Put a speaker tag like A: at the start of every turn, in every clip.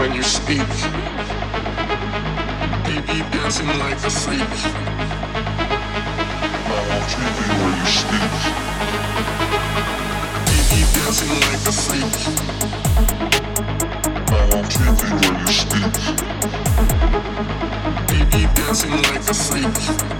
A: when you speak. Baby dancing like a freak.
B: My heart tweaking when you speak.
A: Baby dancing like a freak.
B: My heart tweaking when you speak.
A: Baby dancing like a freak.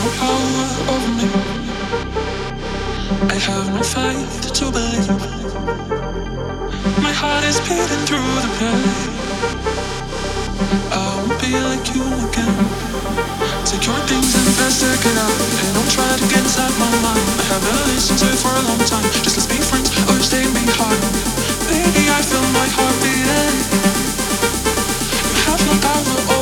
C: no power over me. I have no faith to believe. My heart is beating through the pain. I won't be like you again. Take your things and faster get out. And don't try to get inside my mind. I haven't listened to it for a long time. Just let's be friends or stay behind. Baby, I feel my heart beating. You have no.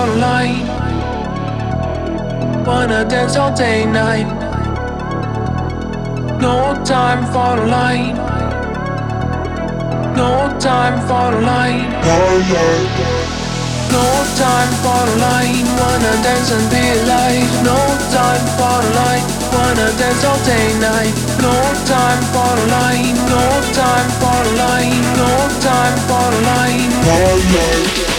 D: online. Wanna dance all day, night. No time for the line. No time for the line. No time for the line. Wanna dance and be alive. No time for the line. Wanna dance all day, night. No time for the line. No time for the line. No time for the line.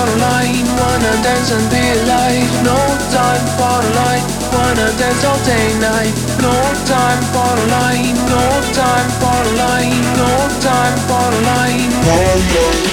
D: for a line, wanna dance and be alive. No time for a line, wanna dance all day night. No time for a line, no time for a line, no time for a line.